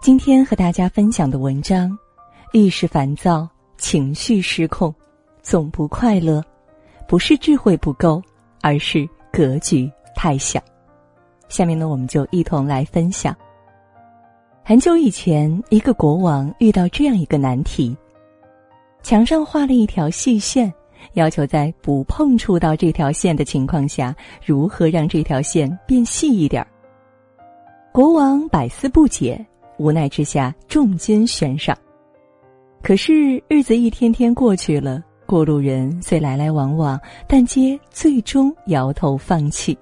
今天和大家分享的文章：遇事烦躁、情绪失控，总不快乐，不是智慧不够，而是格局太小。下面呢，我们就一同来分享。很久以前，一个国王遇到这样一个难题：墙上画了一条细线，要求在不碰触到这条线的情况下，如何让这条线变细一点儿。国王百思不解。无奈之下，重金悬赏。可是日子一天天过去了，过路人虽来来往往，但皆最终摇头放弃。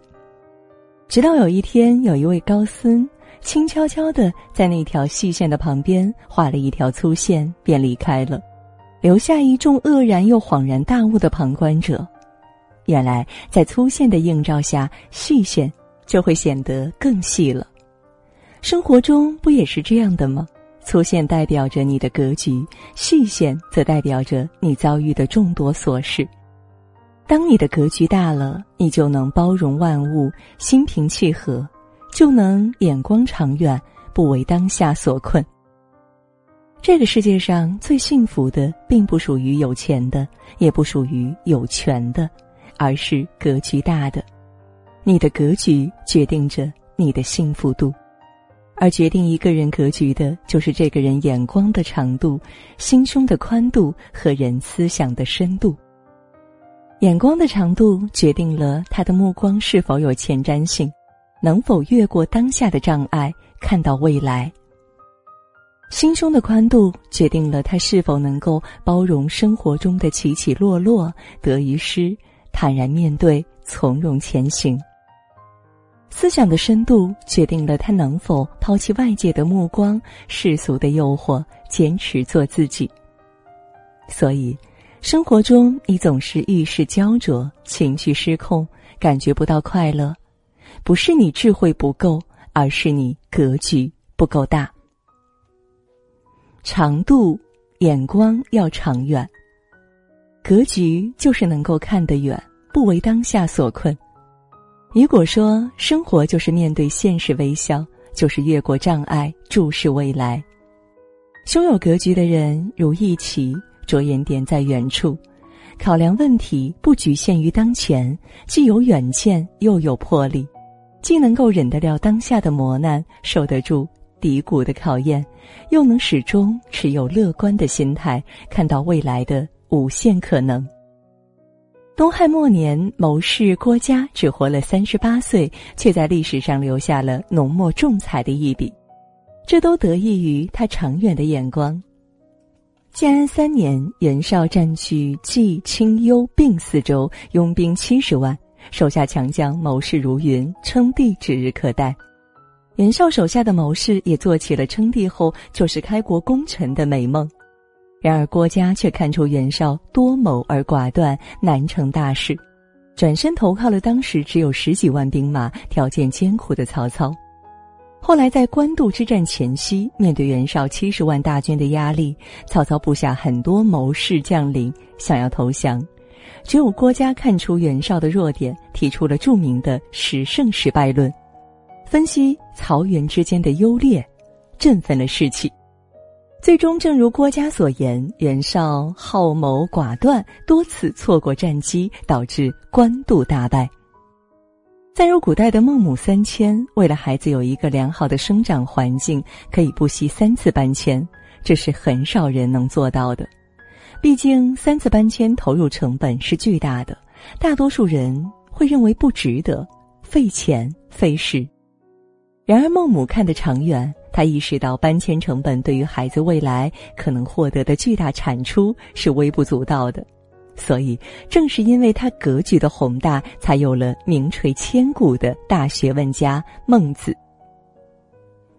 直到有一天，有一位高僧轻悄悄的在那条细线的旁边画了一条粗线，便离开了，留下一众愕然又恍然大悟的旁观者。原来，在粗线的映照下，细线就会显得更细了。生活中不也是这样的吗？粗线代表着你的格局，细线则代表着你遭遇的众多琐事。当你的格局大了，你就能包容万物，心平气和，就能眼光长远，不为当下所困。这个世界上最幸福的，并不属于有钱的，也不属于有权的，而是格局大的。你的格局决定着你的幸福度。而决定一个人格局的，就是这个人眼光的长度、心胸的宽度和人思想的深度。眼光的长度决定了他的目光是否有前瞻性，能否越过当下的障碍看到未来。心胸的宽度决定了他是否能够包容生活中的起起落落、得与失，坦然面对，从容前行。思想的深度决定了他能否抛弃外界的目光、世俗的诱惑，坚持做自己。所以，生活中你总是遇事焦灼、情绪失控、感觉不到快乐，不是你智慧不够，而是你格局不够大。长度，眼光要长远。格局就是能够看得远，不为当下所困。如果说生活就是面对现实微笑，就是越过障碍注视未来。胸有格局的人如一旗，着眼点在远处，考量问题不局限于当前，既有远见又有魄力，既能够忍得了当下的磨难，受得住低谷的考验，又能始终持有乐观的心态，看到未来的无限可能。东汉末年，谋士郭嘉只活了三十八岁，却在历史上留下了浓墨重彩的一笔，这都得益于他长远的眼光。建安三年，袁绍占据冀、青、幽、并四州，拥兵七十万，手下强将谋士如云，称帝指日可待。袁绍手下的谋士也做起了称帝后就是开国功臣的美梦。然而郭嘉却看出袁绍多谋而寡断，难成大事，转身投靠了当时只有十几万兵马、条件艰苦的曹操。后来在官渡之战前夕，面对袁绍七十万大军的压力，曹操部下很多谋士将领想要投降，只有郭嘉看出袁绍的弱点，提出了著名的“十胜十败论”，分析曹袁之间的优劣，振奋了士气。最终，正如郭嘉所言，袁绍好谋寡断，多次错过战机，导致官渡大败。再如古代的孟母三迁，为了孩子有一个良好的生长环境，可以不惜三次搬迁，这是很少人能做到的。毕竟三次搬迁投入成本是巨大的，大多数人会认为不值得，费钱费时。然而孟母看得长远。他意识到搬迁成本对于孩子未来可能获得的巨大产出是微不足道的，所以正是因为他格局的宏大，才有了名垂千古的大学问家孟子。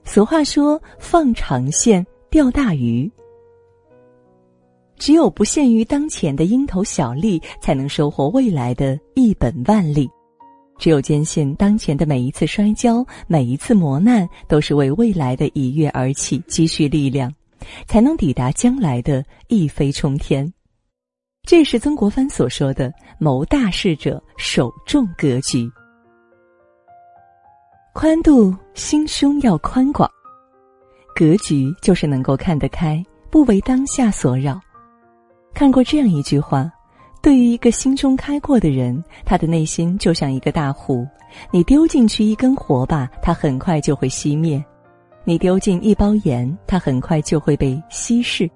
俗话说：“放长线钓大鱼。”只有不限于当前的蝇头小利，才能收获未来的一本万利。只有坚信当前的每一次摔跤、每一次磨难，都是为未来的一跃而起积蓄力量，才能抵达将来的一飞冲天。这是曾国藩所说的“谋大事者，首重格局”。宽度，心胸要宽广。格局就是能够看得开，不为当下所扰。看过这样一句话：，对于一个心胸开阔的人，他的内心就像一个大湖，你丢进去一根火把，它很快就会熄灭；你丢进一包盐，它很快就会被稀释。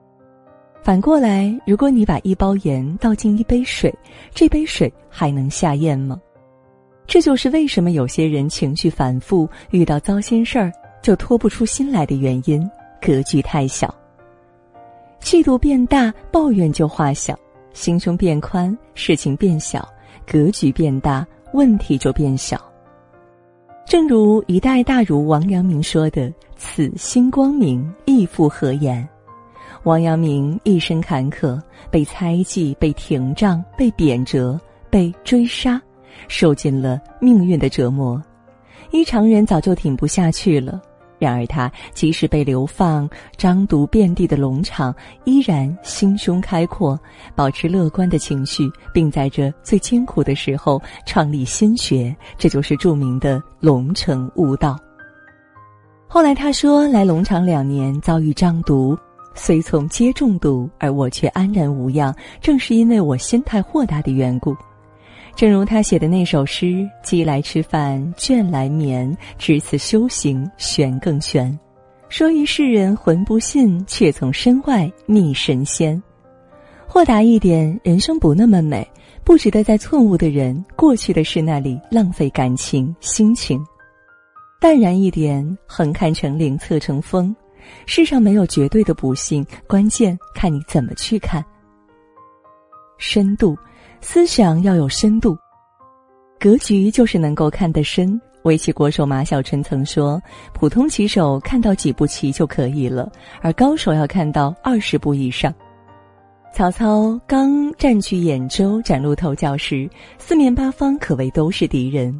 反过来，如果你把一包盐倒进一杯水，这杯水还能下咽吗？这就是为什么有些人情绪反复，遇到糟心事儿就脱不出心来的原因。格局太小，气度变大，抱怨就化小；心胸变宽，事情变小；格局变大，问题就变小。正如一代大儒王阳明说的：“此心光明，亦复何言？”王阳明一生坎坷，被猜忌，被廷杖，被贬谪，被追杀。受尽了命运的折磨，一常人早就挺不下去了。然而他即使被流放，张毒遍地的龙场，依然心胸开阔，保持乐观的情绪，并在这最艰苦的时候创立心学，这就是著名的龙城悟道。后来他说：“来龙场两年，遭遇张毒，虽从皆中毒，而我却安然无恙，正是因为我心态豁达的缘故。”正如他写的那首诗：“饥来吃饭，倦来眠，至此修行玄更玄。说一世人浑不信，却从身外觅神仙。豁达一点，人生不那么美，不值得在错误的人、过去的事那里浪费感情、心情。淡然一点，横看成岭侧成峰。世上没有绝对的不幸，关键看你怎么去看。深度。”思想要有深度，格局就是能够看得深。围棋国手马晓春曾说：“普通棋手看到几步棋就可以了，而高手要看到二十步以上。”曹操刚占据兖州、崭露头角时，四面八方可谓都是敌人。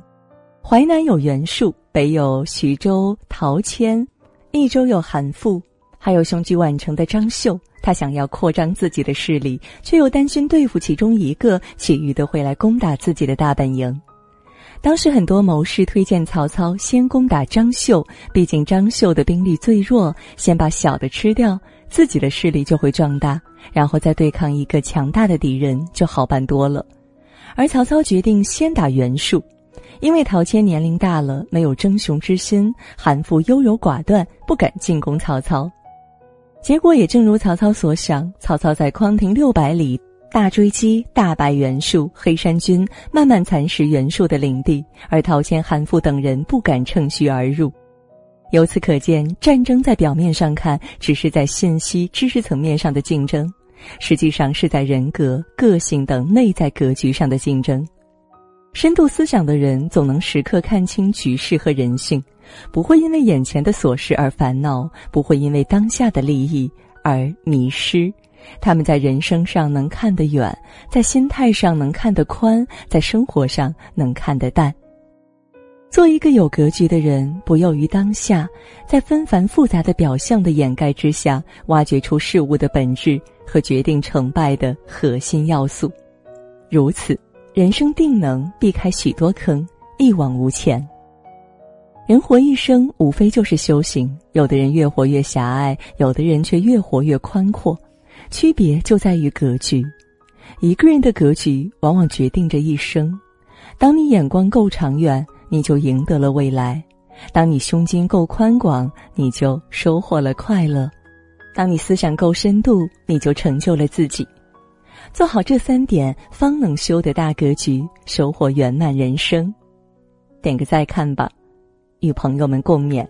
淮南有袁术，北有徐州陶谦，益州有韩馥，还有雄踞宛城的张绣。他想要扩张自己的势力，却又担心对付其中一个，其余的会来攻打自己的大本营。当时很多谋士推荐曹操先攻打张绣，毕竟张绣的兵力最弱，先把小的吃掉，自己的势力就会壮大，然后再对抗一个强大的敌人就好办多了。而曹操决定先打袁术，因为陶谦年龄大了，没有争雄之心；韩馥优柔寡断，不敢进攻曹操。结果也正如曹操所想，曹操在匡亭六百里大追击，大败袁术，黑山军慢慢蚕食袁术的领地，而陶谦、韩馥等人不敢乘虚而入。由此可见，战争在表面上看只是在信息、知识层面上的竞争，实际上是在人格、个性等内在格局上的竞争。深度思想的人总能时刻看清局势和人性，不会因为眼前的琐事而烦恼，不会因为当下的利益而迷失。他们在人生上能看得远，在心态上能看得宽，在生活上能看得淡。做一个有格局的人，不囿于当下，在纷繁复杂的表象的掩盖之下，挖掘出事物的本质和决定成败的核心要素。如此。人生定能避开许多坑，一往无前。人活一生，无非就是修行。有的人越活越狭隘，有的人却越活越宽阔，区别就在于格局。一个人的格局，往往决定着一生。当你眼光够长远，你就赢得了未来；当你胸襟够宽广，你就收获了快乐；当你思想够深度，你就成就了自己。做好这三点，方能修得大格局，收获圆满人生。点个再看吧，与朋友们共勉。